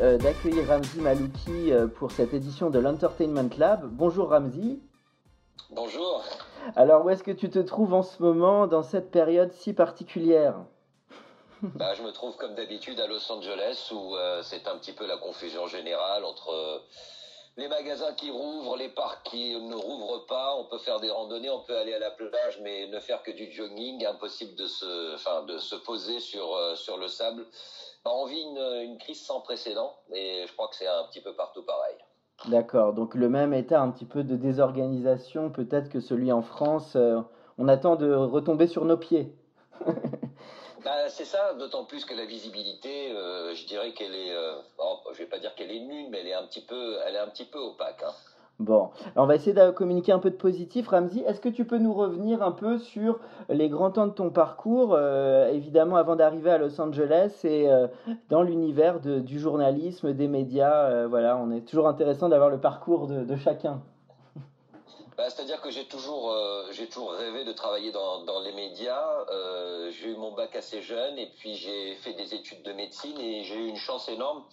Euh, d'accueillir Ramzi Malouki euh, pour cette édition de l'Entertainment Lab. Bonjour Ramzi. Bonjour. Alors où est-ce que tu te trouves en ce moment dans cette période si particulière? Bah, Je me trouve comme d'habitude à Los Angeles où euh, c'est un petit peu la confusion générale entre les magasins qui rouvrent, les parcs qui ne rouvrent pas. On peut faire des randonnées, on peut aller à la plage, mais ne faire que du jogging, impossible de se, enfin, de se poser sur, sur le sable. On vit une, crise sans précédent et je crois que c'est un petit peu partout pareil. D'accord, donc le même état un petit peu de désorganisation peut-être que celui en France. Euh, on attend de retomber sur nos pieds. Bah, c'est ça, d'autant plus que la visibilité, euh, je dirais qu'elle est, euh, je vais pas dire qu'elle est nulle, mais elle est un petit peu, elle est un petit peu opaque. Hein. Bon, on va essayer de communiquer un peu de positif. Ramzi, est-ce que tu peux nous revenir un peu sur les grands temps de ton parcours, euh, évidemment avant d'arriver à Los Angeles et euh, dans l'univers du journalisme, des médias euh, Voilà, on est toujours intéressant d'avoir le parcours de, chacun. Bah, c'est-à-dire que j'ai toujours, rêvé de travailler dans les médias. j'ai eu mon bac assez jeune et puis j'ai fait des études de médecine et j'ai eu une chance énorme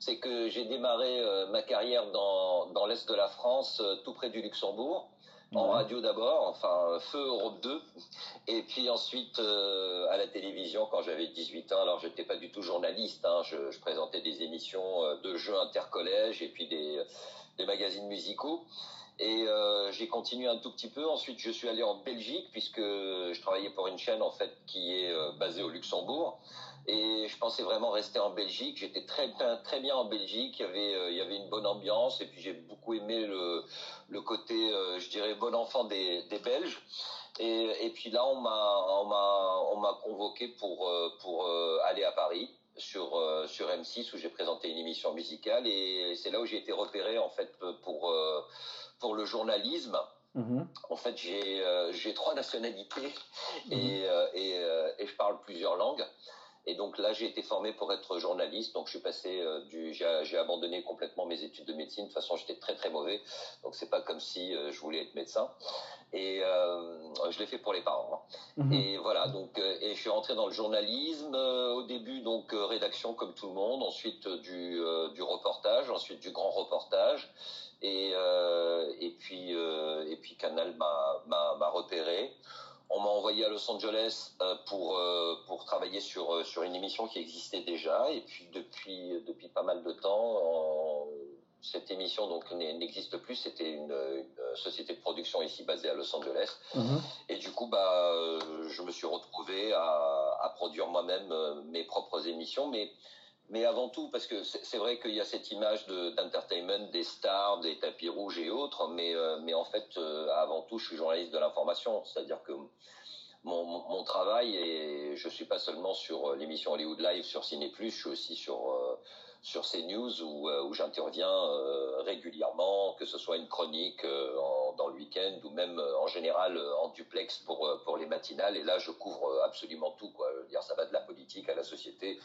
c'est que j'ai démarré euh, ma carrière dans, dans l'Est de la France, euh, tout près du Luxembourg, en radio d'abord, enfin Feu Europe 2, et puis ensuite euh, à la télévision quand j'avais 18 ans. Alors j'étais pas du tout journaliste, hein, je, je, présentais des émissions de jeux intercollèges et puis des, des magazines musicaux. Et euh, j'ai continué un tout petit peu. Ensuite, je suis allé en Belgique puisque je travaillais pour une chaîne en fait qui est basée au Luxembourg. Et je pensais vraiment rester en Belgique. J'étais très, très bien en Belgique. Il y avait, euh, il y avait une bonne ambiance. Et puis j'ai beaucoup aimé le, le côté, euh, je dirais, bon enfant des, des Belges. Et, et, puis là, on m'a, on m'a, on m'a convoqué pour, euh, pour aller à Paris sur, sur M6 où j'ai présenté une émission musicale. Et c'est là où j'ai été repéré en fait pour, pour le journalisme. Mm-hmm. En fait, j'ai j'ai trois nationalités et, mm-hmm. et, et, je parle plusieurs langues. Et donc là, j'ai été formé pour être journaliste. Donc je suis passé euh, du, j'ai abandonné complètement mes études de médecine. De toute façon, j'étais très très mauvais. Donc c'est pas comme si euh, je voulais être médecin. Et euh, je l'ai fait pour les parents. Hein. Mhm. Et voilà. Donc et je suis rentré dans le journalisme. au début, donc rédaction comme tout le monde. Ensuite du, du reportage. Ensuite du grand reportage. Et et puis et puis Canal m'a repéré on m'a envoyé à Los Angeles euh, pour euh, pour travailler sur euh, sur une émission qui existait déjà. Et puis depuis depuis pas mal de temps cette émission donc n'existe plus. C'était une, société de production ici basée à Los Angeles. Mhm. et du coup bah je me suis retrouvé à, à produire moi-même mes propres émissions. Mais mais avant tout, parce que c'est vrai qu'il y a cette image d'entertainment, des stars, des tapis rouges et autres, mais, euh, en fait, euh, avant tout, je suis journaliste de l'information, c'est-à-dire que mon, mon, travail, et je suis pas seulement sur euh, l'émission Hollywood Live sur Ciné+, je suis aussi sur sur CNews où, où j'interviens régulièrement, que ce soit une chronique dans le week-end ou même en général en duplex pour pour les matinales. Et là, je couvre absolument tout. Quoi. dire, ça va de la politique à la société,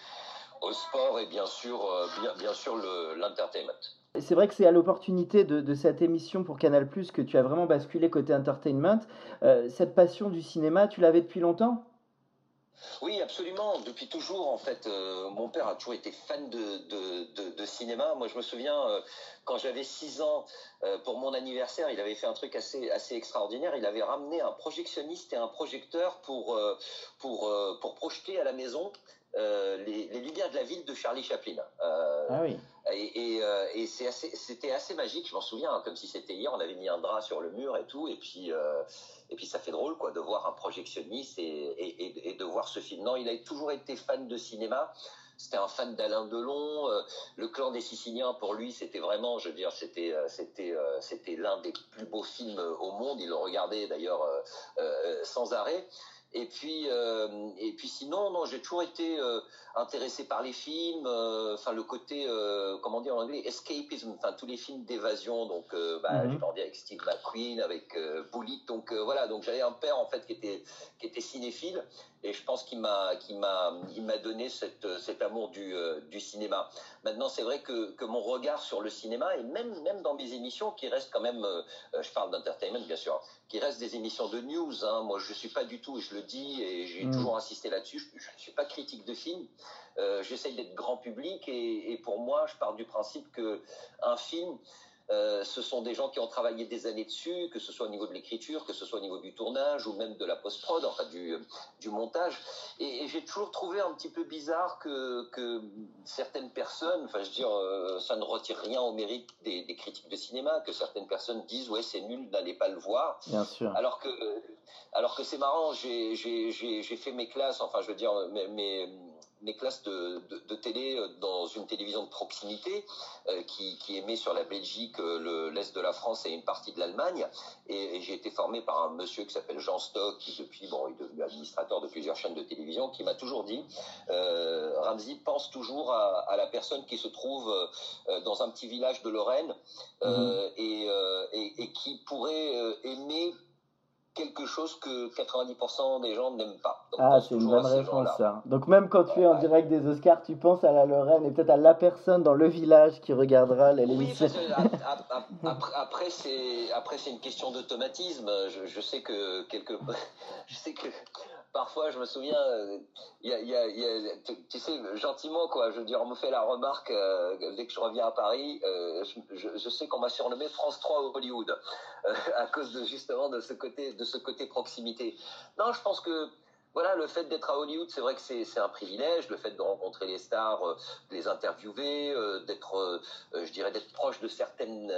au sport et bien sûr, euh, bien, bien sûr l'entertainment. C'est vrai que c'est à l'opportunité de, de, cette émission pour Canal ⁇ que tu as vraiment basculé côté entertainment. Euh, cette passion du cinéma, tu l'avais depuis longtemps? Oui, absolument. Depuis toujours, en fait, euh, mon père a toujours été fan de, de, de, cinéma. Moi, je me souviens, quand j'avais 6 ans, pour mon anniversaire, il avait fait un truc assez, assez extraordinaire. Il avait ramené un projectionniste et un projecteur pour, pour, pour projeter à la maison les, Lumières de la ville de Charlie Chaplin. ah oui. Et, et, c'était assez, magique, je m'en souviens, hein, comme si c'était hier, on avait mis un drap sur le mur et tout, et puis, et puis ça fait drôle quoi, de voir un projectionniste et, et, de voir ce film. Non, il a toujours été fan de cinéma. C'était un fan d'Alain Delon. Euh, le clan des Siciliens, pour lui, c'était vraiment, je veux dire, c'était, euh, c'était, euh, c'était l'un des plus beaux films au monde. Il le regardait d'ailleurs sans arrêt. Et puis, euh, et puis sinon, non, j'ai toujours été euh, intéressé par les films, euh, enfin le côté, comment dire en anglais, escapism, enfin tous les films d'évasion. Donc, bah, mhm. j'ai grandi avec Steve McQueen, avec Bullitt. Donc voilà, donc j'avais un père en fait qui était qui était cinéphile, et je pense qu'il m'a qui m'a il m'a donné cette, cet amour du du cinéma. Maintenant, c'est vrai que, que mon regard sur le cinéma et même même dans mes émissions qui restent quand même, je parle d'entertainment bien sûr, qui restent des émissions de news. Hein, moi, je suis pas du tout, je le dis et j'ai mm. toujours insisté là-dessus, je ne suis pas critique de film. Euh, J'essaye d'être grand public et, et, pour moi, je pars du principe que un film, euh, ce sont des gens qui ont travaillé des années dessus, que ce soit au niveau de l'écriture, que ce soit au niveau du tournage ou même de la post-prod, enfin du, du montage. Et, j'ai toujours trouvé un petit peu bizarre que, que certaines personnes, enfin je veux dire, euh, ça ne retire rien au mérite des, des, critiques de cinéma, que certaines personnes disent ouais c'est nul, n'allez pas le voir. Bien sûr. Alors que, alors que c'est marrant, j'ai fait mes classes, enfin je veux dire mes, mes mes classes de, de, télé euh, dans une télévision de proximité euh, qui, qui, émet sur la Belgique, euh, l'est de la France et une partie de l'Allemagne. Et, j'ai été formé par un monsieur qui s'appelle Jean Stock, qui depuis, bon, est devenu administrateur de plusieurs chaînes de télévision, qui m'a toujours dit, euh, Ramsey pense toujours à, à, la personne qui se trouve dans un petit village de Lorraine mmh. et, et, et, qui pourrait aimer quelque chose que 90% des gens n'aiment pas. ah, c'est une bonne réponse ça. Donc même quand tu es en direct des Oscars, tu penses à la Lorraine et peut-être à la personne dans le village qui regardera l'émission. Oui, après, après c'est après c'est une question d'automatisme. Je, je, sais que quelque je sais que parfois, je me souviens, a, tu, sais, gentiment, quoi, je on me fait la remarque euh, dès que je reviens à Paris, euh, je, sais qu'on m'a surnommé France 3 Hollywood euh, à cause de justement de ce côté, de ce côté proximité. Non, je pense que voilà, le fait d'être à Hollywood, c'est vrai que c'est un privilège. Le fait de rencontrer les stars, euh, de les interviewer, euh, d'être, euh, je dirais, d'être proche de certaines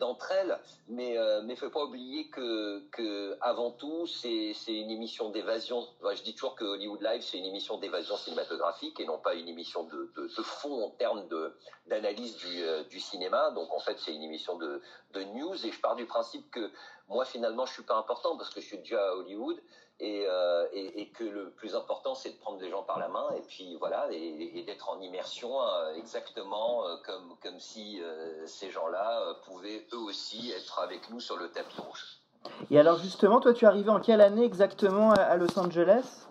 d'entre elles. Mais mais faut pas oublier que que avant tout, c'est c'est une émission d'évasion. je dis toujours que Hollywood Live, c'est une émission d'évasion cinématographique et non pas une émission de de, de fond en termes de d'analyse du du cinéma. Donc en fait, c'est une émission de de news. Et je pars du principe que moi, finalement, je suis pas important parce que je suis déjà à Hollywood. Euh, et, et, que le plus important, c'est de prendre les gens par la main et puis voilà, et, d'être en immersion euh, exactement euh, comme, comme si ces gens-là pouvaient eux aussi être avec nous sur le tapis rouge. Et alors justement, toi, tu es arrivé en quelle année exactement à Los Angeles?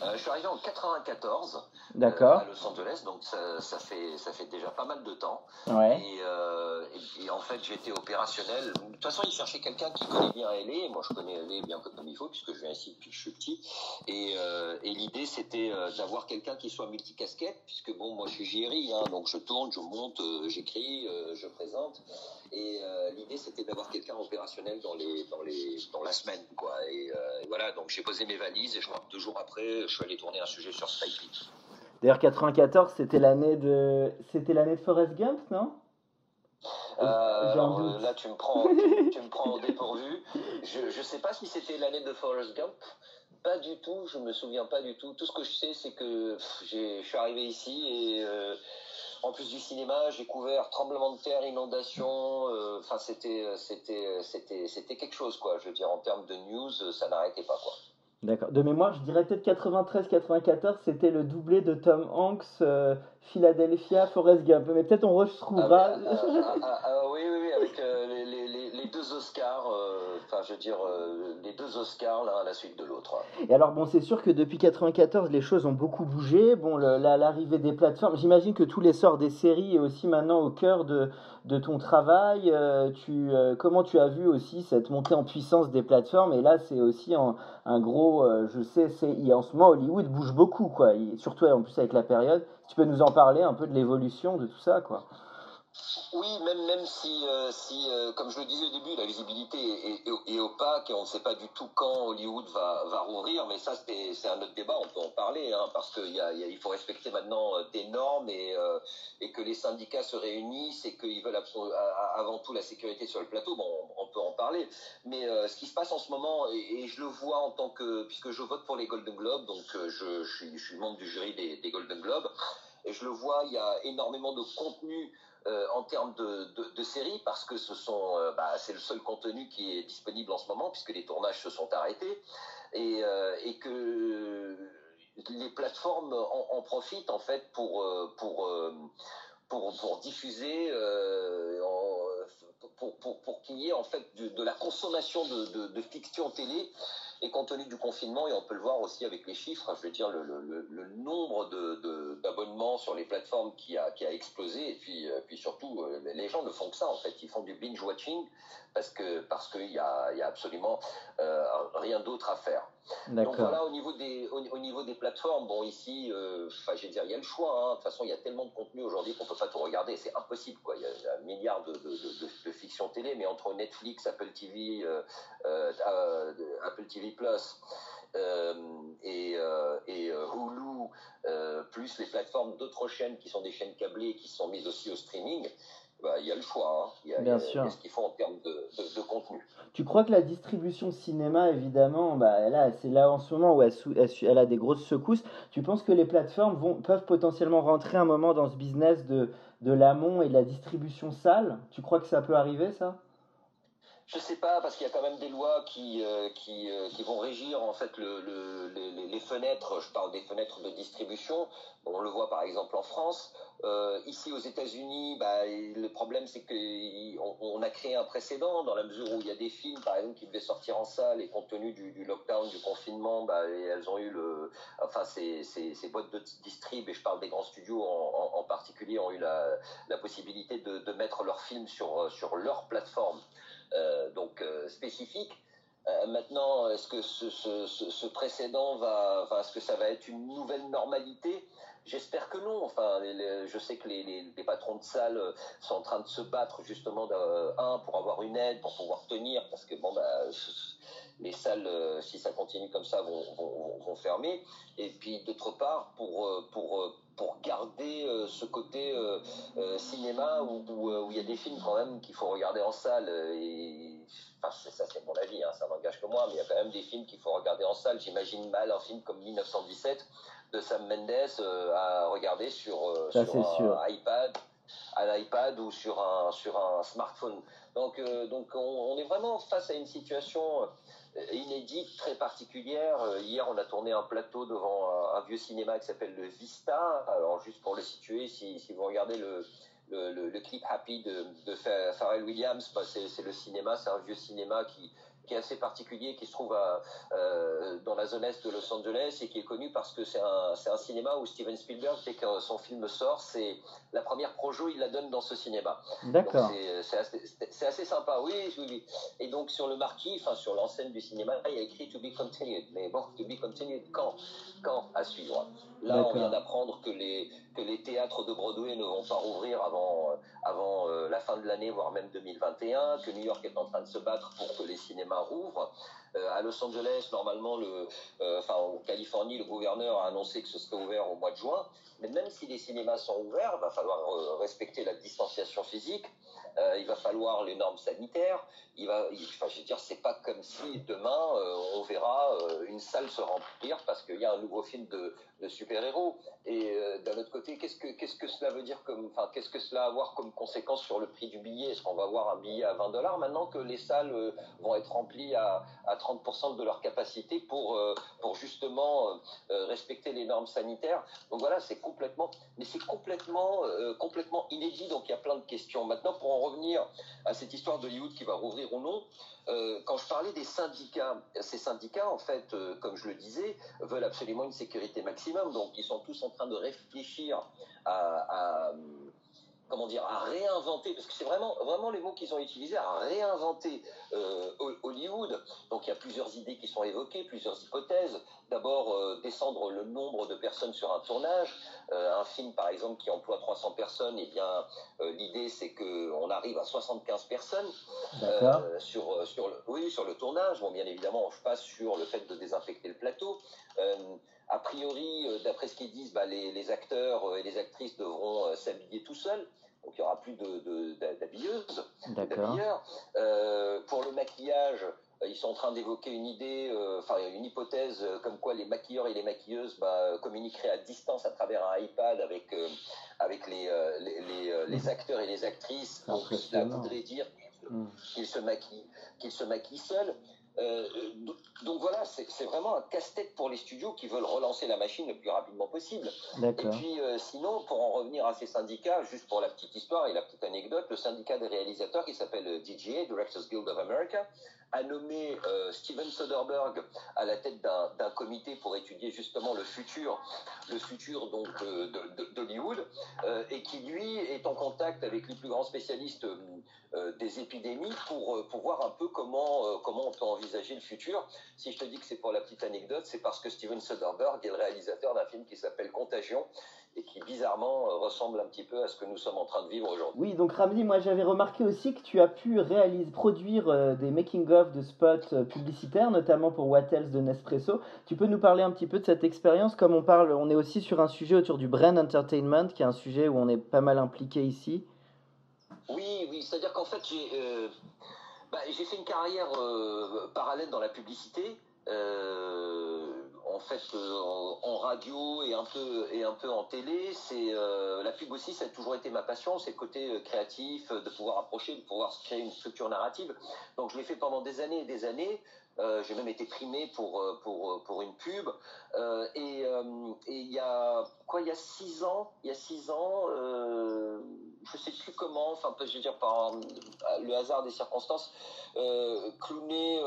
Je suis arrivé en 94 euh, à Los Angeles, donc ça, ça, fait, ça fait déjà pas mal de temps. Ouais. Et, euh, et, en fait, j'étais opérationnel. De toute façon, il cherchait quelqu'un qui connaît bien LA. Moi, je connais LA bien comme il faut, puisque je viens ici depuis que je suis petit. Et, euh, et l'idée, c'était euh, d'avoir quelqu'un qui soit multicasquette, puisque bon, moi, je suis JRI, hein, donc je tourne, je monte, euh, j'écris, je présente. Et l'idée, c'était d'avoir quelqu'un opérationnel dans, les, dans, les, dans la semaine. Quoi. Et, voilà, donc j'ai posé mes valises et je crois que deux jours après, je suis allé tourner un sujet sur Spike D'ailleurs, 94, c'était l'année de, c'était l'année de Forrest Gump, non? Euh, alors, euh, là, tu me prends, tu, me prends au dépourvu. Je ne sais pas si c'était l'année de Forrest Gump. Pas du tout. Je me souviens pas du tout. Tout ce que je sais, c'est que je suis arrivé ici et euh, en plus du cinéma, j'ai couvert tremblement de terre, inondation. Enfin, c'était, c'était, c'était, c'était quelque chose, quoi. Je veux dire, en termes de news, ça n'arrêtait pas, quoi. D'accord. De mémoire, je dirais peut-être 93-94, c'était le doublé de Tom Hanks, euh, Philadelphia, Forrest Gump. Mais peut-être on retrouvera. Ah, ah, ah, ah, oui, oui, oui, avec euh, les, les, les, deux Oscars, euh, je veux dire, les deux Oscars l'un à la suite de l'autre. Et alors, bon, c'est sûr que depuis 94, les choses ont beaucoup bougé. Bon, l'arrivée des plateformes, j'imagine que tous les sorts des séries est aussi maintenant au cœur de, de ton travail. tu, comment tu as vu aussi cette montée en puissance des plateformes? Et là, c'est aussi un gros, euh, je sais, c'est, en ce moment, Hollywood bouge beaucoup, quoi. surtout en plus avec la période. Tu peux nous en parler un peu de l'évolution de tout ça, quoi? Oui, même, même si, euh, euh, comme je le disais au début, la visibilité est, opaque et on ne sait pas du tout quand Hollywood va, va rouvrir, mais ça c'est un autre débat, on peut en parler, hein, parce qu'il faut respecter maintenant euh, des normes et, que les syndicats se réunissent et qu'ils veulent avant tout la sécurité sur le plateau, bon, on, peut en parler. Mais ce qui se passe en ce moment, et, je le vois en tant que, puisque je vote pour les Golden Globes, donc je, je, suis, je suis membre du jury des, des Golden Globes, et je le vois, il y a énormément de contenu euh, en termes de, de, séries parce que ce sont, euh, bah, c'est le seul contenu qui est disponible en ce moment puisque les tournages se sont arrêtés et, euh, et que les plateformes en, profitent en fait pour pour pour, pour diffuser pour, pour, pour qu'il y ait en fait de, la consommation de, de, de, fiction télé et compte tenu du confinement, et on peut le voir aussi avec les chiffres, je veux dire, le, le, le nombre d'abonnements de, sur les plateformes qui a, qui a explosé, et puis, euh, puis surtout, euh, les gens ne font que ça, en fait. Ils font du binge-watching parce que parce qu'il y a, y a absolument euh, rien d'autre à faire. Donc voilà, au niveau des, au, niveau des plateformes, bon ici, enfin je veux dire, il y a le choix. Hein. De toute façon, il y a tellement de contenu aujourd'hui qu'on peut pas tout regarder. C'est impossible, quoi. Il y a, un milliard de, de, de, de, fiction télé, mais entre Netflix, Apple TV, Apple TV Plus euh, et, euh, et euh, Hulu, plus les plateformes d'autres chaînes qui sont des chaînes câblées qui sont mises aussi au streaming, bah, il y a le choix. Hein. Il y a, Bien sûr. ce qu'il faut en termes de, de, contenu. Tu crois que la distribution cinéma, évidemment, bah, c'est là en ce moment où elle, elle, a des grosses secousses. Tu penses que les plateformes vont, peuvent potentiellement rentrer un moment dans ce business de, de l'amont et de la distribution salle Tu crois que ça peut arriver, ça? Je sais pas parce qu'il y a quand même des lois qui euh, euh, qui, vont régir en fait le, le, les, fenêtres. Je parle des fenêtres de distribution. on le voit par exemple en France. Euh, ici aux États-Unis, bah, le problème c'est que on, a créé un précédent dans la mesure où il y a des films par exemple qui devaient sortir en salle et compte tenu du, lockdown, du confinement, bah, elles ont eu le, enfin ces, ces, boîtes de distrib et je parle des grands studios en, particulier ont eu la, la possibilité de, de mettre leurs films sur sur leur plateforme. Euh, donc euh, spécifique. Euh, maintenant, est-ce que ce, précédent va, est-ce que ça va être une nouvelle normalité? J'espère que non. Enfin, je sais que les, patrons de salles sont en train de se battre justement un pour avoir une aide, pour pouvoir tenir, parce que bon, bah, les salles, si ça continue comme ça, vont, vont, vont fermer. Et puis d'autre part, pour pour pour garder euh, ce côté euh, euh, cinéma où, où, il y a des films quand même qu'il faut regarder en salle et enfin ça c'est mon avis hein, ça n'engage que moi mais il y a quand même des films qu'il faut regarder en salle. J'imagine mal un film comme 1917 de Sam Mendes à regarder sur, sur un iPad à l'iPad ou sur un sur un smartphone. Donc donc on, on, est vraiment face à une situation inédite, très particulière. Euh, hier, on a tourné un plateau devant un, vieux cinéma qui s'appelle le Vista. Alors, juste pour le situer, si, si vous regardez le, clip Happy de, de Pharrell Williams, bah, c'est le cinéma, c'est un vieux cinéma qui, qui est assez particulier, qui se trouve à, euh, dans la zone est de Los Angeles et qui est connu parce que c'est un, c'est un cinéma où Steven Spielberg, dès que son film sort, c'est la première projo, il la donne dans ce cinéma. D'accord. C'est, assez, c'est assez sympa, oui, oui, Et donc sur le marquis, enfin sur l'enseigne du cinéma, il y a écrit To be continued. Mais bon, To be continued quand? Quand? À suivre Là, on vient d'apprendre que les, que les théâtres de Broadway ne vont pas rouvrir avant, avant euh, la fin de l'année, voire même 2021, que New York est en train de se battre pour que les cinémas rouvrent. Euh, à Los Angeles, normalement, le, euh, enfin en Californie, le gouverneur a annoncé que ce serait ouvert au mois de juin. Mais même si les cinémas sont ouverts, il va falloir euh, respecter la distanciation physique. il va falloir les normes sanitaires. Il va, enfin, je veux dire, c'est pas comme si demain on verra une salle se remplir parce qu'il y a un nouveau film de, de super-héros. Et d'un autre côté, qu'est-ce que cela veut dire comme, enfin, qu'est-ce que cela va avoir comme conséquence sur le prix du billet? Est-ce qu'on va avoir un billet à 20 dollars maintenant que les salles vont être remplies à, à 30% de leur capacité pour, euh, pour justement euh, euh, respecter les normes sanitaires? Donc voilà, c'est complètement, mais c'est complètement, complètement inédit. Donc il y a plein de questions. Maintenant, pour en revenir à cette histoire de Hollywood qui va rouvrir ou non, quand je parlais des syndicats, ces syndicats, en fait, comme je le disais, veulent absolument une sécurité maximum. Donc, ils sont tous en train de réfléchir à, comment dire, à réinventer, parce que c'est vraiment, vraiment les mots qu'ils ont utilisés, à réinventer euh, Hollywood. Donc il y a plusieurs idées qui sont évoquées, plusieurs hypothèses. D'abord, euh, descendre le nombre de personnes sur un tournage. Euh, un film, par exemple, qui emploie 300 personnes, eh bien, l'idée c'est qu'on arrive à 75 personnes sur, sur, le, oui, sur le tournage. Bon, bien évidemment, on passe sur le fait de désinfecter le plateau. A priori, d'après ce qu'ils disent, bah, les, les, acteurs et les actrices devront s'habiller tout seuls donc il n'y aura plus d'habilleuses, d'habilleurs. Euh, pour le maquillage, euh, ils sont en train d'évoquer une idée, euh, enfin une hypothèse comme quoi les maquilleurs et les maquilleuses bah, communiqueraient à distance à travers un iPad avec, avec les, les, les, acteurs et les actrices. Donc cela voudrait dire mm. qu'ils se maquillent, qu'ils se maquillent seuls. Euh, donc voilà, c'est vraiment un casse-tête pour les studios qui veulent relancer la machine le plus rapidement possible. Et puis euh, sinon, pour en revenir à ces syndicats, juste pour la petite histoire et la petite anecdote, le syndicat des réalisateurs qui s'appelle DGA, Directors Guild of America, a nommé euh, Steven Soderbergh à la tête d'un comité pour étudier justement le futur, le futur donc euh, d'Hollywood, euh, et qui lui est en contact avec les plus grands spécialistes des épidémies pour, pour voir un peu comment, comment on peut envisager le futur. Si je te dis que c'est pour la petite anecdote, c'est parce que Steven Soderbergh est le réalisateur d'un film qui s'appelle Contagion et qui bizarrement euh, ressemble un petit peu à ce que nous sommes en train de vivre aujourd'hui. Oui, donc Ramzi, moi j'avais remarqué aussi que tu as pu réaliser, produire euh, des making-of de spots euh, publicitaires, notamment pour What Else de Nespresso. Tu peux nous parler un petit peu de cette expérience? Comme on parle, on est aussi sur un sujet autour du brand entertainment, qui est un sujet où on est pas mal impliqué ici. Oui, oui, c'est-à-dire qu'en fait j'ai bah, fait une carrière parallèle dans la publicité. Euh, en fait euh, en, radio et un peu et un peu en télé. C'est euh, la pub aussi, ça a toujours été ma passion, c'est le côté euh, créatif, de pouvoir approcher, de pouvoir créer une structure narrative. Donc je l'ai fait pendant des années et des années. J'ai même été primé pour pour pour une pub. et il y a quoi, il y a six ans, il y a six ans, je sais plus comment, enfin je veux dire par le hasard des circonstances, clowné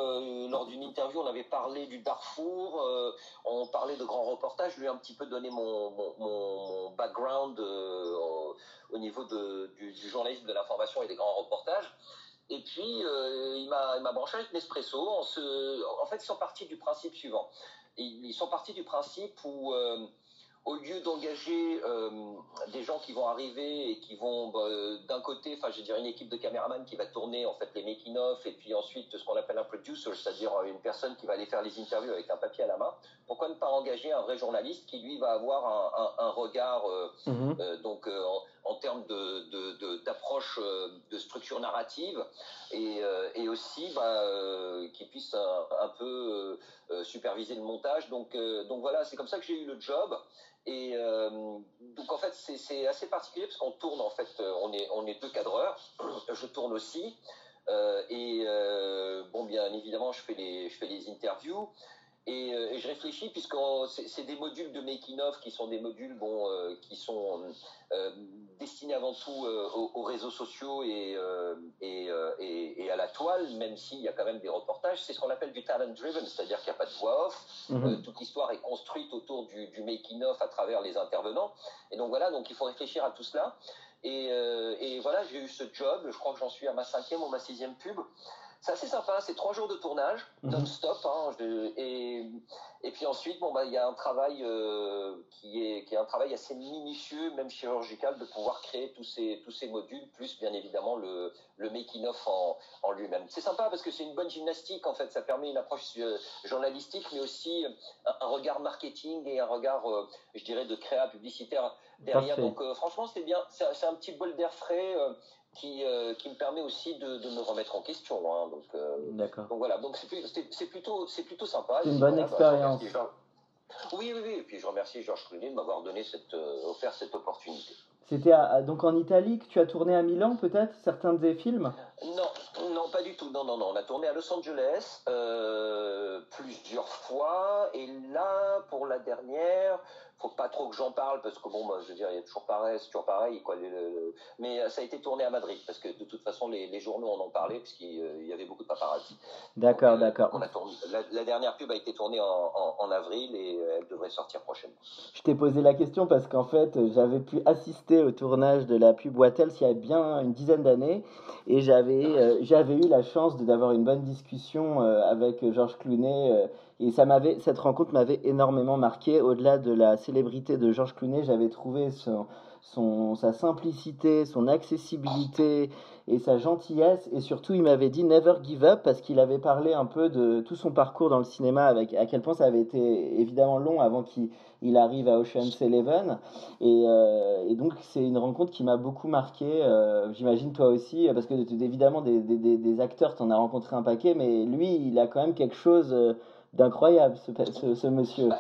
lors d'une interview, on avait parlé du Darfour on parlait de grands reportages. Je lui ai un petit peu donné mon, mon, background euh, au, niveau du, journalisme de l'information et des grands reportages. Et puis, euh, il m'a branché avec Nespresso. en fait, ils sont partis du principe suivant. Ils, sont partis du principe où euh, au lieu d'engager euh, des gens qui vont arriver et qui vont bah, d'un côté, enfin je veux dire une équipe de caméramans qui va tourner en fait les making of et puis ensuite ce qu'on appelle un producer, c'est-à-dire une personne qui va aller faire les interviews avec un papier à la main. Pourquoi ne pas engager un vrai journaliste qui lui va avoir un, regard euh, donc en, termes d'approche de, structure narrative et, aussi bah, qui puisse un, peu superviser le montage. Donc donc voilà, c'est comme ça que j'ai eu le job. Et euh, donc en fait c'est assez particulier parce qu'on tourne en fait, euh, on est on est deux cadreurs. Je tourne aussi euh, et bon bien évidemment je fais les je fais les interviews. Et, et, je réfléchis puisque c'est des modules de making of qui sont des modules bon qui sont destinés avant tout aux, réseaux sociaux et et, et, et, à la toile même s'il y a quand même des reportages. C'est ce qu'on appelle du talent driven c'est-à-dire qu'il n'y a pas de voix off. Mhm. toute l'histoire est construite autour du, du making of à travers les intervenants. Et donc voilà donc il faut réfléchir à tout cela. Et voilà j'ai eu ce job je crois que j'en suis à ma cinquième ou ma sixième pub c'est assez sympa, c'est trois jours de tournage, mhm. non-stop. Hein, et, et puis ensuite, bon, bah, il y a un travail euh, qui, est, qui est un travail assez minutieux, même chirurgical, de pouvoir créer tous ces, tous ces modules, plus bien évidemment le, le making-of en, en lui-même. C'est sympa parce que c'est une bonne gymnastique, en fait. Ça permet une approche euh, journalistique, mais aussi un, regard marketing et un regard, euh, je dirais, de créa publicitaire derrière. Donc franchement, c'est bien. C'est un petit bol d'air frais qui, euh, qui me permet aussi de, de, me remettre en question. Hein, donc, euh, D'accord. Donc voilà, donc c'est plutôt, c'est plutôt sympa. C'est une bonne bah, expérience. oui, oui, oui. Et puis je remercie Georges Clooney de m'avoir donné cette, euh, offert cette opportunité. C'était donc en Italie que tu as tourné à Milan, peut-être, certains de tes films? Non, non, pas du tout. Non, non, non. On a tourné à Los Angeles plusieurs fois. Et là, pour la dernière, faut pas trop que j'en parle parce que bon, bah, je veux dire, il y a toujours pareil, c'est toujours pareil, quoi. Mais euh, ça a été tourné à Madrid parce que de toute façon, les, journaux en ont parlé puisqu'il y avait beaucoup de paparazzi. D'accord, d'accord. La, dernière pub a été tournée en, avril et elle devrait sortir prochainement. Je t'ai posé la question parce qu'en fait, j'avais pu assister au tournage de la pub Wattels il y a bien une dizaine d'années et j'avais euh, j'avais eu la chance d'avoir une bonne discussion euh, avec Georges Clounet et ça m'avait, cette rencontre m'avait énormément marqué. Au-delà de la célébrité de Georges Clooney, j'avais trouvé son, son, sa simplicité, son accessibilité et sa gentillesse. Et surtout, il m'avait dit never give up parce qu'il avait parlé un peu de tout son parcours dans le cinéma, avec à quel point ça avait été évidemment long avant qu'il il arrive à Ocean's Eleven. Et, euh, et donc, c'est une rencontre qui m'a beaucoup marqué. Euh, j'imagine toi aussi, parce que évidemment, des, des, des acteurs, tu en as rencontré un paquet, mais lui, il a quand même quelque chose euh, d'incroyable, ce, ce, monsieur. Bah,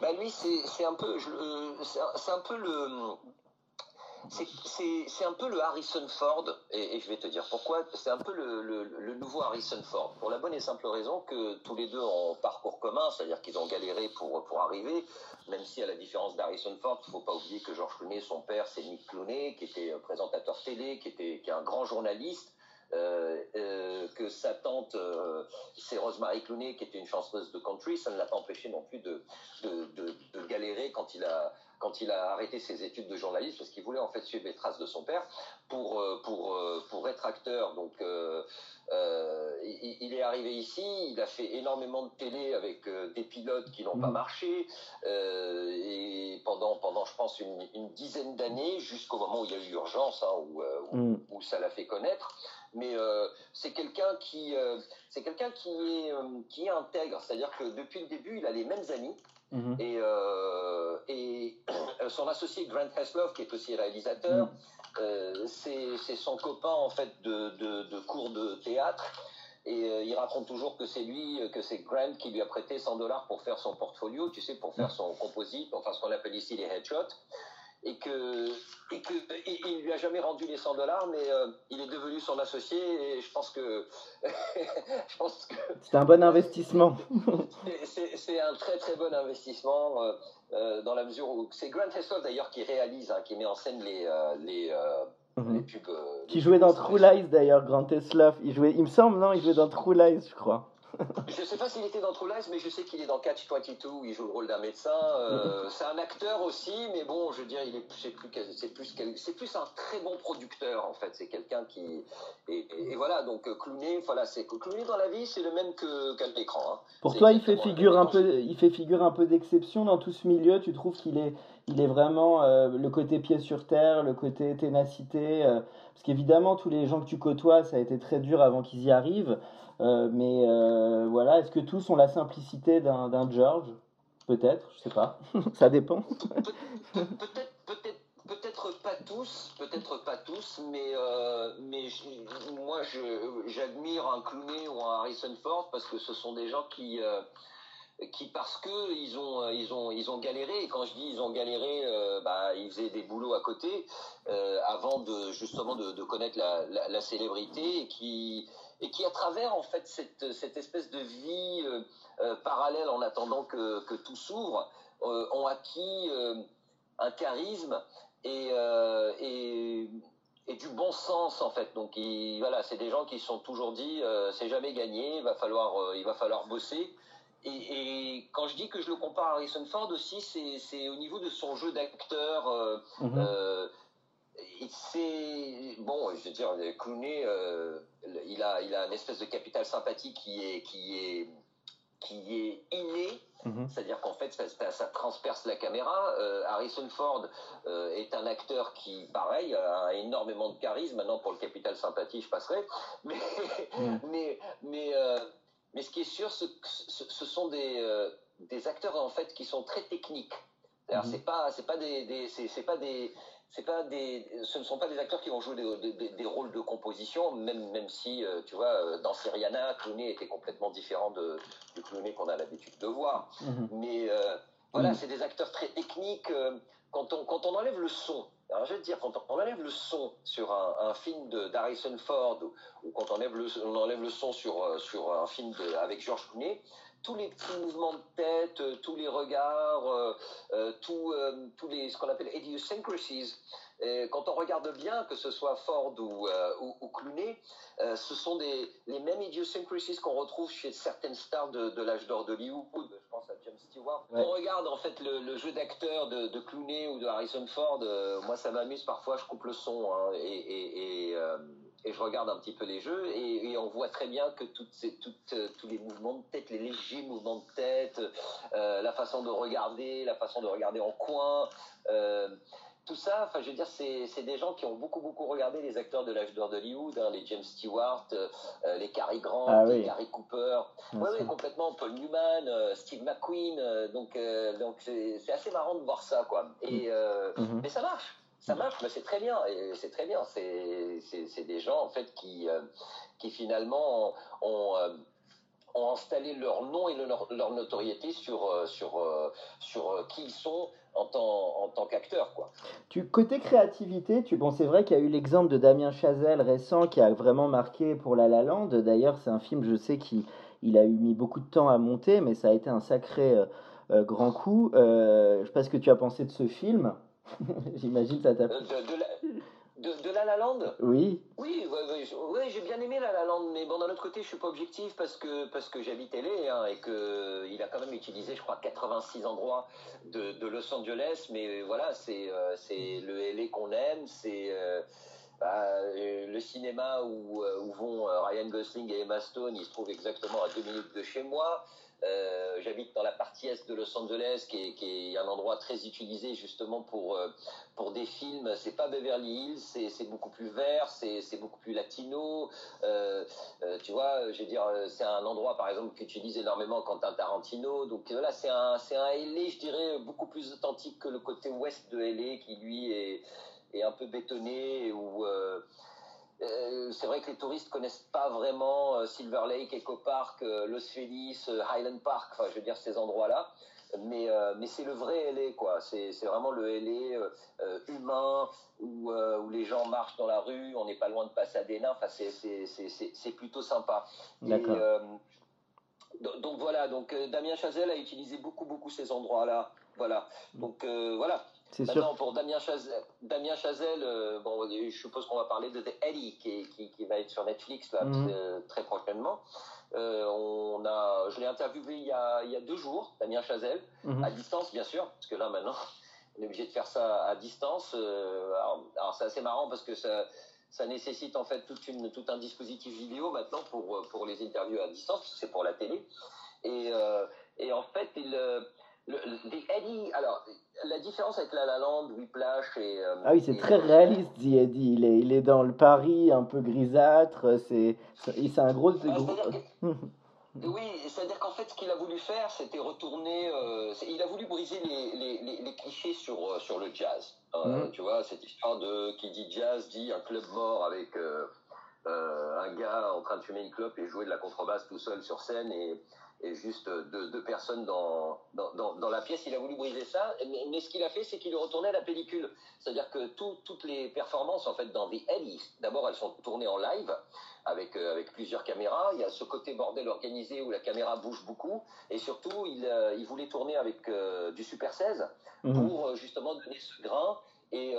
bah lui, c'est un peu, c'est un peu le, c'est un peu le Harrison Ford, et, je vais te dire pourquoi. C'est un peu le, le, nouveau Harrison Ford, pour la bonne et simple raison que tous les deux ont parcours commun, c'est-à-dire qu'ils ont galéré pour, pour arriver, même si à la différence d'Harrison Ford, il faut pas oublier que George Clooney, son père, c'est Nick Clooney, qui était présentateur télé, qui, était, qui est un grand journaliste, euh, euh, que sa tante, euh, c'est Rosemary Clooney, qui était une chanteuse de country, ça ne l'a pas empêché non plus de, de, de, de, galérer quand il a quand il a arrêté ses études de journaliste parce qu'il voulait en fait suivre les traces de son père pour pour pour être acteur. Donc euh, il, il, est arrivé ici, il a fait énormément de télé avec des pilotes qui n'ont pas mm. marché euh, et pendant pendant je pense une, une dizaine d'années jusqu'au moment où il y a eu urgence hein, où, où, mm. où, ça l'a fait connaître mais euh, c'est quelqu'un qui, euh, c'est quelqu'un qui est, euh, qui est intègre, c'est-à-dire que depuis le début, il a les mêmes amis. Mhm. Et, et son associé Grant Heslov, qui est aussi réalisateur, mhm. c'est son copain en fait de, de, de cours de théâtre. Et il raconte toujours que c'est lui, que c'est Grant qui lui a prêté 100 dollars pour faire son portfolio, tu sais, pour faire mhm. son composite, enfin ce qu'on appelle ici les headshots et que et que il lui a jamais rendu les 100 dollars, mais euh, il est devenu son associé et je pense que je pense que c'est un bon investissement. c'est un très très bon investissement euh, euh, dans la mesure où c'est Grant Heslow d'ailleurs qui réalise, hein, qui met en scène les les mhm. les pubs. qui jouait dans True Lies d'ailleurs, Grant Heslow. Il jouait, il me semble, non, il jouait dans True Lies, je crois je sais pas s'il était dans True Lies, mais je sais qu'il est dans Catch 22 où il joue le rôle d'un médecin. Euh, c'est un acteur aussi, mais bon, je veux dire, il est, c'est plus, c'est plus, c'est plus un très bon producteur en fait. C'est quelqu'un qui, et, voilà, donc euh, Clooney, voilà, c'est Clooney dans la vie, c'est le même que qu'à l'écran. Hein. Pour toi, il fait figure un peu, il fait figure un peu d'exception dans tout ce milieu. Tu trouves qu'il est, il est vraiment euh, le côté pied sur terre, le côté ténacité. parce qu'évidemment, tous les gens que tu côtoies, ça a été très dur avant qu'ils y arrivent. Euh, mais euh, voilà, est-ce que tous ont la simplicité d'un George? Peut-être, je sais pas. Ça dépend. peut-être, peut-être, peut-être pas tous, peut-être pas tous, mais euh, mais moi j'admire un Clooney ou un Harrison Ford parce que ce sont des gens qui qui parce que ils ont ils ont ils ont galéré et quand je dis ils ont galéré bah ils faisaient des boulots à côté avant de justement de, connaître la, la, célébrité et qui et qui à travers en fait cette, cette espèce de vie euh, euh, parallèle en attendant que, que tout s'ouvre euh, ont acquis un charisme et, et, et, du bon sens en fait donc voilà c'est des gens qui se sont toujours dit c'est jamais gagné il va falloir il va falloir bosser et, et, quand je dis que je le compare à Harrison Ford aussi, c'est au niveau de son jeu d'acteur. Euh, mm-hmm c'est bon, je veux dire, Clooney, euh, il a, il a une espèce de capital sympathie qui est, qui est, qui est inné. Mhm. C'est-à-dire qu'en fait, ça, ça, transperce la caméra. Euh, Harrison Ford euh, est un acteur qui, pareil, a énormément de charisme. Maintenant, pour le capital sympathie, je passerai. Mais, mhm. mais, mais, mais, ce qui est sûr, ce, ce, sont des, des acteurs en fait qui sont très techniques. Mhm. C'est pas, c'est pas des, des c'est pas des, c'est pas des, ce ne sont pas des acteurs qui vont jouer des, des, rôles de composition, même, même si, euh, tu vois, euh, dans Syriana, Clooney était complètement différent de, du Clooney qu'on a l'habitude de voir. Mhm. Mais euh, voilà, mhm. c'est des acteurs très techniques. quand, on, quand on enlève le son, alors je vais te dire, quand on enlève le son sur un, un film d'Harrison Ford ou, quand on enlève le, on enlève le son sur, sur un film de, avec George Clooney, tous les petits mouvements de tête, tous les regards, tous les ce qu'on appelle idiosyncrasies. quand on regarde bien, que ce soit Ford ou, ou, Clooney, ce sont des, les mêmes idiosyncrasies qu'on retrouve chez certaines stars de, l'âge d'or d'Hollywood. Je pense à James Stewart. Quand on regarde en fait le, jeu d'acteur de, Clooney ou de Harrison Ford, moi ça m'amuse parfois, je coupe le son hein, et, et et je regarde un petit peu les jeux et, on voit très bien que toutes ces, toutes, euh, tous les mouvements de tête, les légers mouvements de tête, euh, la façon de regarder, la façon de regarder en coin, euh, tout ça, enfin, je veux dire, c'est des gens qui ont beaucoup, beaucoup regardé les acteurs de l'âge d'or d'Hollywood, hein, les James Stewart, les Cary Grant, ah les Gary Cooper. Oui, oui, complètement. Paul Newman, Steve McQueen. donc, donc c'est assez marrant de voir ça, quoi. Et, mm-hmm. Mais ça marche ça marche, mais c'est très bien. C'est très bien. C'est des gens en fait qui, euh, qui finalement ont, euh, ont, installé leur nom et leur, notoriété sur, euh, qui ils sont en tant, en. Tu, côté créativité, bon, c'est vrai qu'il y a eu l'exemple de Damien Chazelle récent qui a vraiment marqué pour La La Land. D'ailleurs, c'est un film, je sais, qu'il il a eu mis beaucoup de temps à monter, mais ça a été un sacré grand coup. je sais pas ce que tu as pensé de ce film. J'imagine ça t'a de, de, la, La Land Oui. Oui, ouais, j'ai bien aimé La La Land, mais bon, d'un autre côté, je suis pas objectif parce que, parce que j'habite LA hein, et qu'il a quand même utilisé, je crois, 86 endroits de, Los Angeles, mais voilà, c'est euh, c'est le LA qu'on aime, c'est. Euh, bah, le cinéma où, euh, où vont Ryan Gosling et Emma Stone, il se trouve exactement à deux minutes de chez moi. Euh, j'habite dans la partie est de Los Angeles, qui est, un endroit très utilisé justement pour euh, pour des films. C'est pas Beverly Hills, c'est beaucoup plus vert, c'est beaucoup plus latino. Euh, tu vois, je dire, c'est un endroit par exemple qu'utilise énormément Quentin Tarantino. Donc là, c'est un c'est un LA, je dirais, beaucoup plus authentique que le côté ouest de LA, qui lui est est un peu bétonné ou c'est vrai que les touristes connaissent pas vraiment euh, Silver Lake, Echo Park, euh, Los Feliz, Highland Park, enfin je veux dire ces endroits-là. Mais, mais c'est le vrai LA, quoi. C'est vraiment le LA humain où, où les gens marchent dans la rue, on n'est pas loin de Pasadena. Enfin, c'est plutôt sympa. D'accord. donc voilà, donc Damien Chazelle a utilisé beaucoup, beaucoup ces endroits-là. Voilà. Donc voilà. Maintenant, pour Damien Chazelle, Damien Chazelle euh, bon, je suppose qu'on va parler de The Eddie, qui, qui, qui, va être sur Netflix là, mhm. très, prochainement. Euh, on a, je l'ai interviewé il y, a, il y a deux jours, Damien Chazelle, mhm. à distance bien sûr, parce que là maintenant, on est obligé de faire ça à distance. Euh, alors, c'est assez marrant parce que ça, ça nécessite en fait toute une, tout un dispositif vidéo maintenant pour, pour les interviews à distance, parce que c'est pour la télé. Et, et en fait, il Eddie, alors, la différence avec La La Land, Whiplash et... Euh, ah oui, c'est très réaliste, Eddie. Il est, il est dans le Paris un peu grisâtre, c'est un gros... Ah, oui, c'est-à-dire qu'en fait, ce qu'il a voulu faire, c'était retourner... Euh, il a voulu briser les, les, les, clichés sur, euh, sur le jazz. Mmh. Tu vois, cette histoire de... Qui dit jazz, dit un club mort avec... un gars en train de fumer une clope et jouer de la contrebasse tout seul sur scène et et juste deux, personnes dans, dans, dans, la pièce. Il a voulu briser ça, mais, ce qu'il a fait, c'est qu'il est retourné à la pellicule. C'est-à-dire que toutes les performances, en fait, dans The Ellie, d'abord, elles sont tournées en live avec, euh, avec plusieurs caméras. Il y a ce côté bordel organisé où la caméra bouge beaucoup. Et surtout, il, euh, il voulait tourner avec euh, du Super 16 mhm. pour justement donner ce grain et,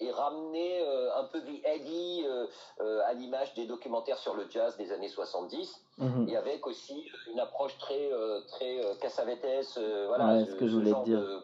et ramener euh, un peu The Eddie euh, euh, à l'image des documentaires sur le jazz des années 70 mhm. et avec aussi une approche très très Cassavetes voilà ce que je voulais dire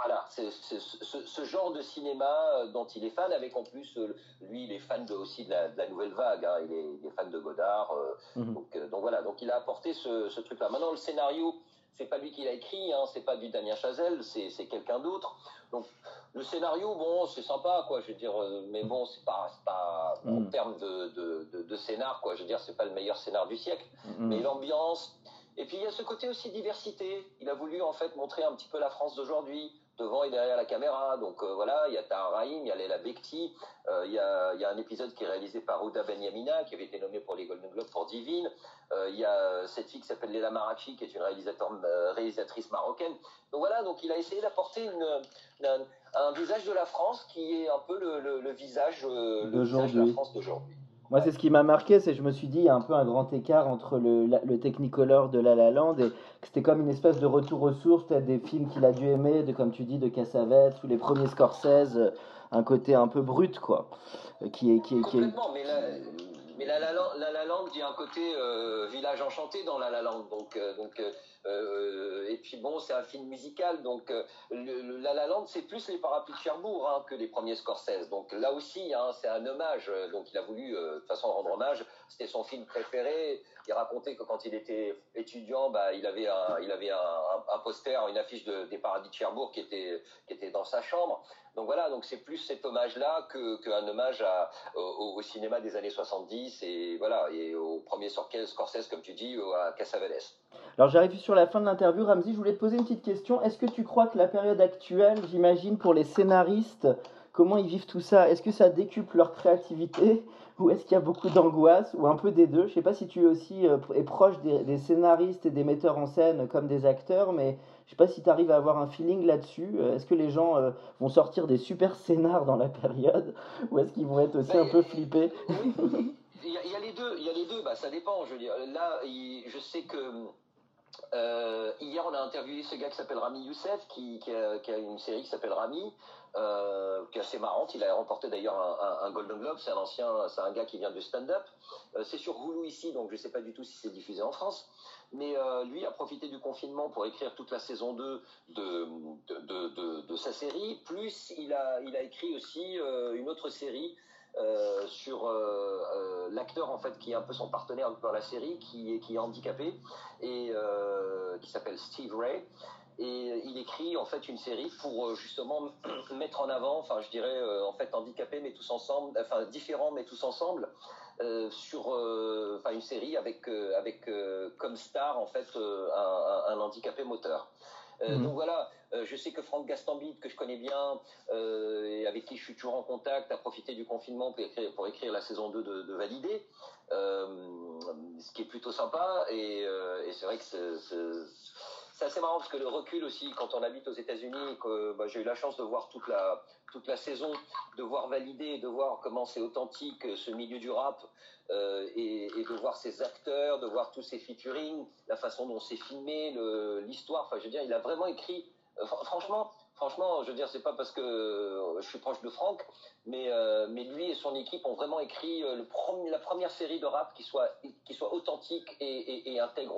voilà, c'est ce, genre de cinéma dont il est fan, avec en plus, lui, il est fan de, aussi de la, nouvelle vague, hein. il, est, fan de Godard. Mhm. donc, donc, voilà, donc il a apporté ce, ce truc-là. Maintenant, le scénario, c'est pas lui qui l'a écrit, hein, c'est pas du Damien Chazelle, c'est quelqu'un d'autre. Donc le scénario, bon, c'est sympa, quoi. Je veux dire, euh, mais bon, c'est pas, pas en mm. termes de, de, de, scénar, quoi. Je veux dire, c'est pas le meilleur scénar du siècle, mm. mais l'ambiance. Et puis il y a ce côté aussi diversité. Il a voulu en fait montrer un petit peu la France d'aujourd'hui, devant et derrière la caméra. Donc euh, voilà, il y a Tahar Rahim, il y a Leila Bekti, euh, il, y a, il, y a, un épisode qui est réalisé par Ouda Benyamina, qui avait été nommé pour les Golden Globes pour Divine. Euh, il y a cette fille qui s'appelle Leila Marachi, qui est une réalisatrice marocaine. Donc voilà, donc il a essayé d'apporter une, un, visage de la France qui est un peu le, le, visage, le visage de la France d'aujourd'hui. Moi, c'est ce qui m'a marqué, c'est je me suis dit, il y a un peu un grand écart entre le, le Technicolor de La La Land et que c'était comme une espèce de retour aux sources, des films qu'il a dû aimer, de, comme tu dis, de Cassavetes ou les premiers Scorsese, euh, un côté un peu brut, quoi. Euh, qui mais La La, Land, a un côté euh, village enchanté dans La La Land. Donc, donc euh, et puis bon, c'est un film musical, donc euh, La La Land, c'est plus les parapluies de Cherbourg hein, que les premiers Scorsese. Donc là aussi, hein, c'est un hommage. Donc il a voulu de toute façon rendre hommage. C'était son film préféré. Il racontait que quand il était étudiant, bah, il avait un, il avait un, poster, une affiche de, des paradis de Cherbourg qui était, qui était dans sa chambre. Donc voilà, donc c'est plus cet hommage-là qu'un hommage au, cinéma des années 70 et voilà et au premier Scorsese, comme tu dis, à Cassavetes. Alors j'arrive sur la fin de l'interview, Ramzi, je voulais te poser une petite question. Est-ce que tu crois que la période actuelle, j'imagine pour les scénaristes, comment ils vivent tout ça Est-ce que ça décuple leur créativité ou est-ce qu'il y a beaucoup d'angoisse ou un peu des deux? Je ne sais pas si tu es aussi euh, es proche des, scénaristes et des metteurs en scène comme des acteurs, mais je sais pas si tu arrives à avoir un feeling là-dessus. Euh, est-ce que les gens euh, vont sortir des super scénars dans la période? Ou est-ce qu'ils vont être aussi un peu flippés? Il y, a, les deux, il y a les deux, bah, ça dépend. Je veux dire, là, je sais que euh, hier, on a interviewé ce gars qui s'appelle Rami Youssef, qui, a, une série qui s'appelle Rami, qui est assez marrante. Il a remporté d'ailleurs un, Golden Globe. C'est un ancien, c'est un gars qui vient du stand-up. c'est sur Hulu ici, donc je ne sais pas du tout si c'est diffusé en France. Mais euh, lui a profité du confinement pour écrire toute la saison 2 de, sa série. Plus, il a, écrit aussi euh, une autre série euh, sur l'acteur en fait qui est un peu son partenaire dans la série, qui est, qui est handicapé et qui s'appelle Steve Ray. Et il écrit en fait une série pour justement mettre en avant, enfin je dirais en fait handicapés mais tous ensemble, enfin différents mais tous ensemble, euh, sur euh, une série avec, euh, avec comme star en fait un, handicapé moteur. Mhm. Donc voilà, je sais que Franck Gastambide, que je connais bien et avec qui je suis toujours en contact, a profité du confinement pour écrire, pour écrire la saison 2 de, de Validé, ce qui est plutôt sympa. Et, et c'est vrai que c'est assez marrant parce que le recul aussi, quand on habite aux États-Unis, que bah, j'ai eu la chance de voir toute la, toute la saison, de voir valider, de voir comment c'est authentique euh, ce milieu du rap, euh, et, de voir ses acteurs, de voir tous ses featuring, la façon dont c'est filmé, l'histoire. Enfin, je veux dire, il a vraiment écrit. Euh, franchement, franchement, je veux dire, c'est pas parce que je suis proche de Franck, mais, mais lui et son équipe ont vraiment écrit le la première série de rap qui soit, authentique et, intègre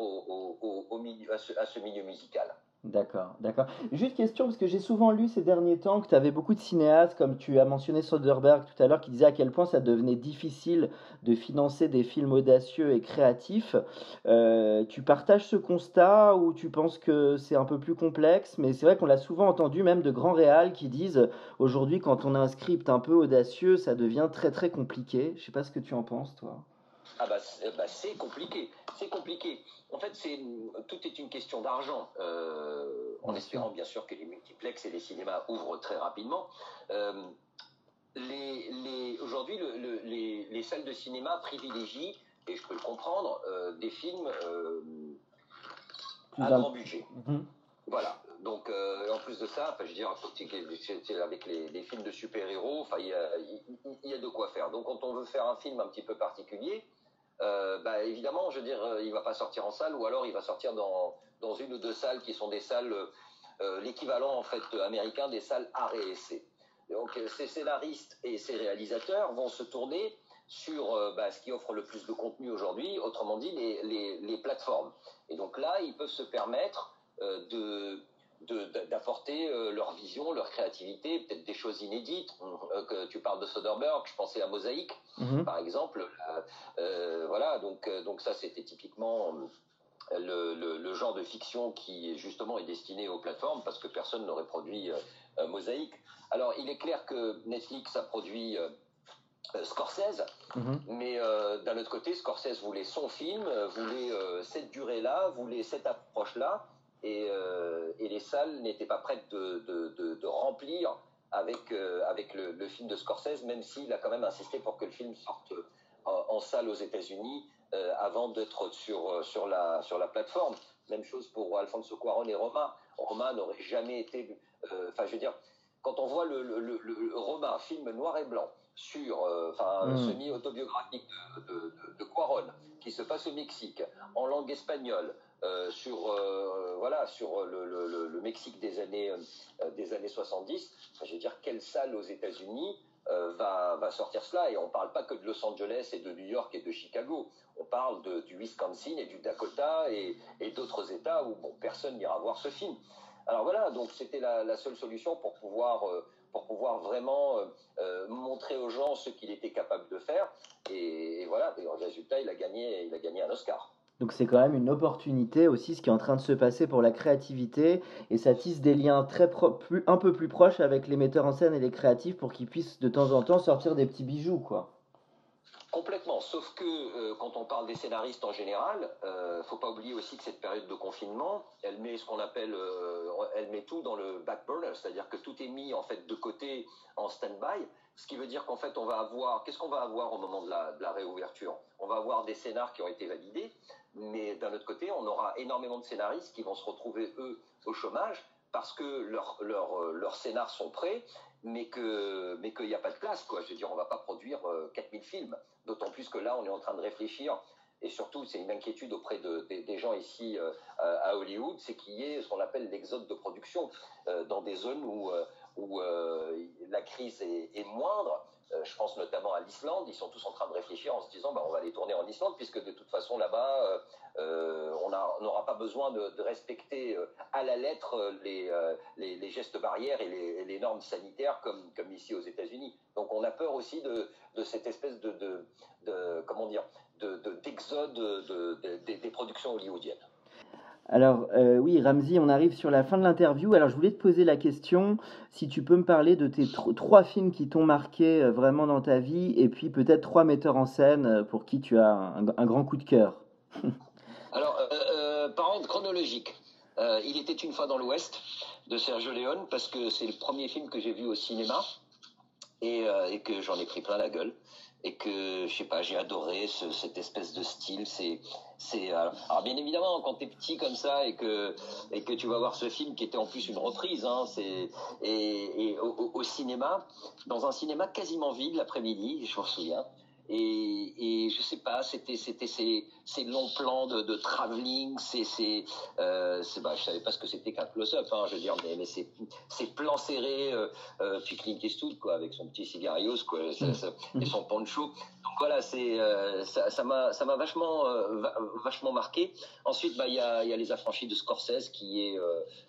à ce milieu musical. D'accord, d'accord. Juste question, parce que j'ai souvent lu ces derniers temps que tu avais beaucoup de cinéastes, comme tu as mentionné Soderbergh tout à l'heure, qui disaient à quel point ça devenait difficile de financer des films audacieux et créatifs. Euh, tu partages ce constat ou tu penses que c'est un peu plus complexe? Mais c'est vrai qu'on l'a souvent entendu, même de grands réals qui disent aujourd'hui, quand on a un script un peu audacieux, ça devient très très compliqué. Je sais pas ce que tu en penses, toi. Ah bah, bah c'est compliqué, c'est compliqué. En fait, c'est tout est une question d'argent. Euh, en espérant bien sûr que les multiplex et les cinémas ouvrent très rapidement. Euh, les, Aujourd'hui, les, salles de cinéma privilégient, et je peux le comprendre, euh, des films à grand budget. Mhm. Voilà. Donc, en plus de ça, je veux dire, avec les, films de super-héros, il y, y a, de quoi faire. Donc, quand on veut faire un film un petit peu particulier, euh, bah, évidemment, je veux dire, euh, il va pas sortir en salle, ou alors il va sortir dans, une ou deux salles qui sont des salles, euh, l'équivalent en fait américain des salles art et essai. Donc ces scénaristes et ces réalisateurs vont se tourner sur bah, ce qui offre le plus de contenu aujourd'hui, autrement dit les, plateformes. Et donc là, ils peuvent se permettre de d'apporter euh, leur vision, leur créativité, peut-être des choses inédites. Euh, que tu parles de Soderbergh, je pensais à Mosaïque, mhm. par exemple. Euh, voilà, donc, donc ça c'était typiquement le, genre de fiction qui justement est destiné aux plateformes parce que personne n'aurait produit Mosaïque. Alors il est clair que Netflix a produit Scorsese, mhm. mais d'un autre côté, Scorsese voulait son film, voulait cette durée-là, voulait cette approche-là et, euh, et les salles n'étaient pas prêtes de, de, de, remplir avec, euh, avec le, le, film de Scorsese, même s'il a quand même insisté pour que le film sorte en, salle aux États-Unis euh, avant d'être sur, sur, la, sur la plateforme. Même chose pour Alfonso Cuaron et Roma. Roma n'aurait jamais été. Enfin, je veux dire, quand on voit le, le, le, Roma, film noir et blanc, sur, euh, enfin, mm. semi-autobiographique de, de, de, Quaron, qui se passe au Mexique, en langue espagnole, euh, sur, euh, voilà, sur le, le, Mexique des années, des années 70, je veux dire, quelle salle aux États-Unis va, sortir cela? Et on ne parle pas que de Los Angeles et de New York et de Chicago. On parle du Wisconsin et du Dakota et, d'autres États où personne n'ira voir ce film. Alors voilà, donc c'était la, seule solution pour pouvoir, euh, pour pouvoir vraiment euh, euh, montrer aux gens ce qu'il était capable de faire. Et, voilà, et en résultat, il a gagné, il a gagné un Oscar. Donc c'est quand même une opportunité aussi ce qui est en train de se passer pour la créativité. Et ça tisse des liens très un peu plus proches avec les metteurs en scène et les créatifs pour qu'ils puissent de temps en temps sortir des petits bijoux quoi. Complètement, sauf que euh, quand on parle des scénaristes en général, euh, faut pas oublier aussi que cette période de confinement, elle met ce qu'on appelle, euh, elle met tout dans le back burner, c'est-à-dire que tout est mis en fait de côté en stand-by, ce qui veut dire qu'en fait on va avoir, qu'est-ce qu'on va avoir au moment de la réouverture? On va avoir des scénars qui ont été validés, mais d'un autre côté on aura énormément de scénaristes qui vont se retrouver eux au chômage parce que leurs leur, scénars sont prêts mais que mais qu'il n'y a pas de place quoi. Je veux dire, on va pas produire 4000 euh, films, d'autant plus que là, on est en train de réfléchir. Et surtout, c'est une inquiétude auprès de, des gens ici euh, à Hollywood, c'est qu'il y ait ce qu'on appelle l'exode de production euh, dans des zones où, où la crise est moindre. Je pense notamment à l'Islande. Ils sont tous en train de réfléchir en se disant, bah, on va les tourner en Islande, puisque de toute façon là-bas, euh, on n'aura pas besoin de, respecter euh, à la lettre euh, les, gestes barrières et les, normes sanitaires comme, ici aux États-Unis. Donc on a peur aussi de, cette espèce de, de, comment dire d'exode des productions hollywoodiennes. Alors oui, Ramzi, on arrive sur la fin de l'interview. Alors je voulais te poser la question, si tu peux me parler de tes trois films qui t'ont marqué vraiment dans ta vie, et puis peut-être trois metteurs en scène pour qui tu as un grand coup de cœur. Alors, euh, euh, par ordre chronologique, euh, Il était une fois dans l'Ouest de Sergio Leone parce que c'est le premier film que j'ai vu au cinéma et, que j'en ai pris plein la gueule et que je sais pas, j'ai adoré cette espèce de style. C'est, c'est alors, bien évidemment quand t'es petit comme ça et que et que tu vas voir ce film qui était en plus une reprise, hein, c'est et, au, au, cinéma, dans un cinéma quasiment vide l'après-midi, je me souviens. Et, et je sais pas, c'était c'était ces, ces longs plans de, de travelling, c'est c'est euh, bah, je savais pas ce que c'était qu'un close-up, hein, je veux dire, mais, mais ces, ces plans serrés, euh, euh, puis Clint Eastwood quoi, avec son petit cigarios quoi, et son poncho. Donc voilà, c'est euh, ça m'a ça m'a vachement euh, vachement marqué. Ensuite, bah il y a il y a les affranchis de Scorsese qui est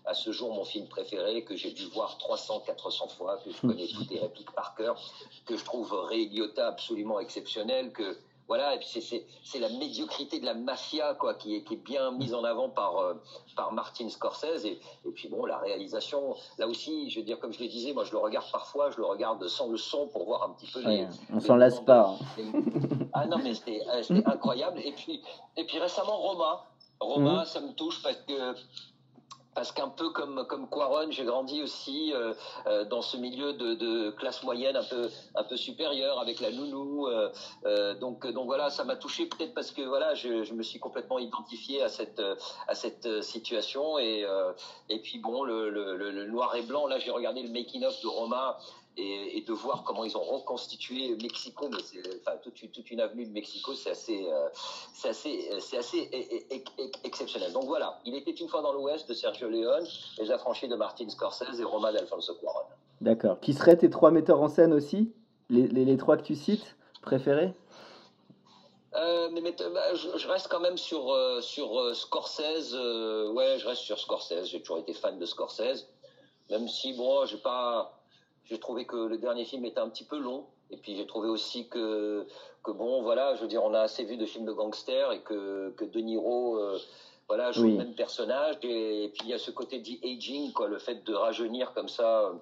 à ce jour mon film préféré que j'ai dû voir 300 400 fois, que je connais toutes les répliques par cœur, que je trouve Ray Liotta absolument exceptionnel, que voilà, et puis c'est la médiocrité de la mafia quoi, qui est, qui est bien mise en avant par, euh, par Martin Scorsese. Et, et, puis bon, la réalisation, là aussi, je veux dire, comme je le disais, moi je le regarde parfois, je le regarde sans le son pour voir un petit peu les. on s'en lasse pas. ah non, mais c'était euh, incroyable. Et puis, et puis récemment, Roma. Roma, mmh. ça me touche parce que parce qu'un peu comme comme Quaron, j'ai grandi aussi euh, euh, dans ce milieu de, de, classe moyenne un peu un peu supérieure avec la nounou. Euh, euh donc donc voilà, ça m'a touché peut-être parce que voilà, je, je, me suis complètement identifié à cette à cette situation et et puis bon le, le, le, noir et blanc. Là, j'ai regardé le making of de Roma et, et, de voir comment ils ont reconstitué Mexico, mais c'est, enfin, toute, toute, une avenue de Mexico, c'est assez, euh, c'est assez, c'est assez exceptionnel. Donc voilà, il était une fois dans l'Ouest de Sergio Leone, Les Affranchis de Martin Scorsese et Roma d'Alfonso Cuarón. D'accord. Qui seraient tes trois metteurs en scène aussi? Les, les, les trois que tu cites, préférés? Euh, mais, bah, je, je, reste quand même sur euh, sur euh, Scorsese. Ouais, je reste sur Scorsese. J'ai toujours été fan de Scorsese, même si bon, j'ai pas j'ai trouvé que le dernier film était un petit peu long. Et puis j'ai trouvé aussi que, que bon, voilà, je veux dire, on a assez vu de films de gangsters et que, que De Niro, euh, voilà, joue le même personnage. Et, puis il y a ce côté dit aging, quoi, le fait de rajeunir comme ça.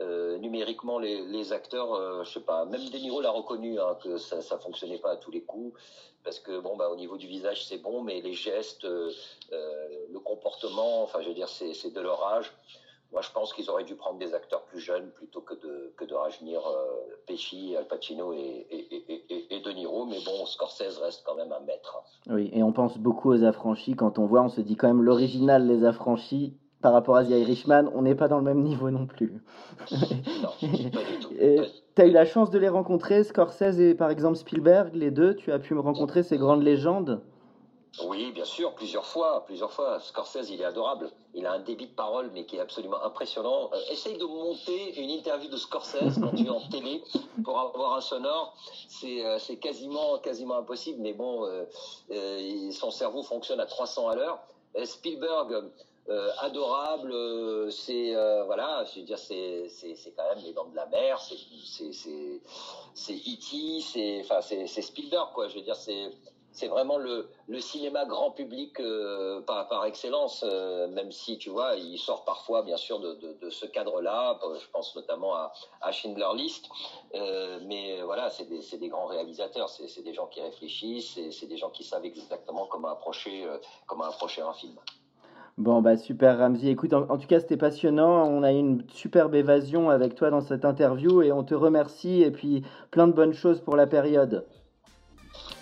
Euh, numériquement les, les acteurs, euh, je sais pas, même De Niro l'a reconnu hein, que ça, ça fonctionnait pas à tous les coups parce que bon bah au niveau du visage c'est bon, mais les gestes, euh le comportement, enfin je veux dire c'est de leur âge. Moi, je pense qu'ils auraient dû prendre des acteurs plus jeunes plutôt que de, que de rajeunir euh, Pesci, Al Pacino et, et, et, De Niro. Mais bon, Scorsese reste quand même un maître. Oui, et on pense beaucoup aux affranchis. Quand on voit, on se dit quand même l'original Les Affranchis, par rapport à The Irishman, on n'est pas dans le même niveau non plus. non, pas du tout. Tu as eu la chance de les rencontrer, Scorsese et par exemple Spielberg, les deux. Tu as pu me rencontrer ces grandes légendes oui, bien sûr, plusieurs fois, plusieurs fois. Scorsese, il est adorable. Il a un débit de parole, mais qui est absolument impressionnant. Euh, essaye de monter une interview de Scorsese quand tu es en télé pour avoir un sonore. C'est euh, quasiment, quasiment impossible, mais bon, euh, son cerveau fonctionne à 300 à l'heure. Spielberg, adorable, c'est voilà, je veux dire, c'est quand même les dents de la mer, c'est E.T., enfin c'est Spielberg quoi. Je veux dire, c'est c'est vraiment le, cinéma grand public euh, par, excellence, euh, même si, tu vois, il sort parfois, bien sûr, de, ce cadre-là. Je pense notamment à, à Schindler List. Euh, mais voilà, c'est des, grands réalisateurs, c'est des gens qui réfléchissent, c'est des gens qui savent exactement comment approcher, un film. Bon, bah super Ramzi. Écoute, en tout cas, c'était passionnant. On a eu une superbe évasion avec toi dans cette interview et on te remercie et puis plein de bonnes choses pour la période.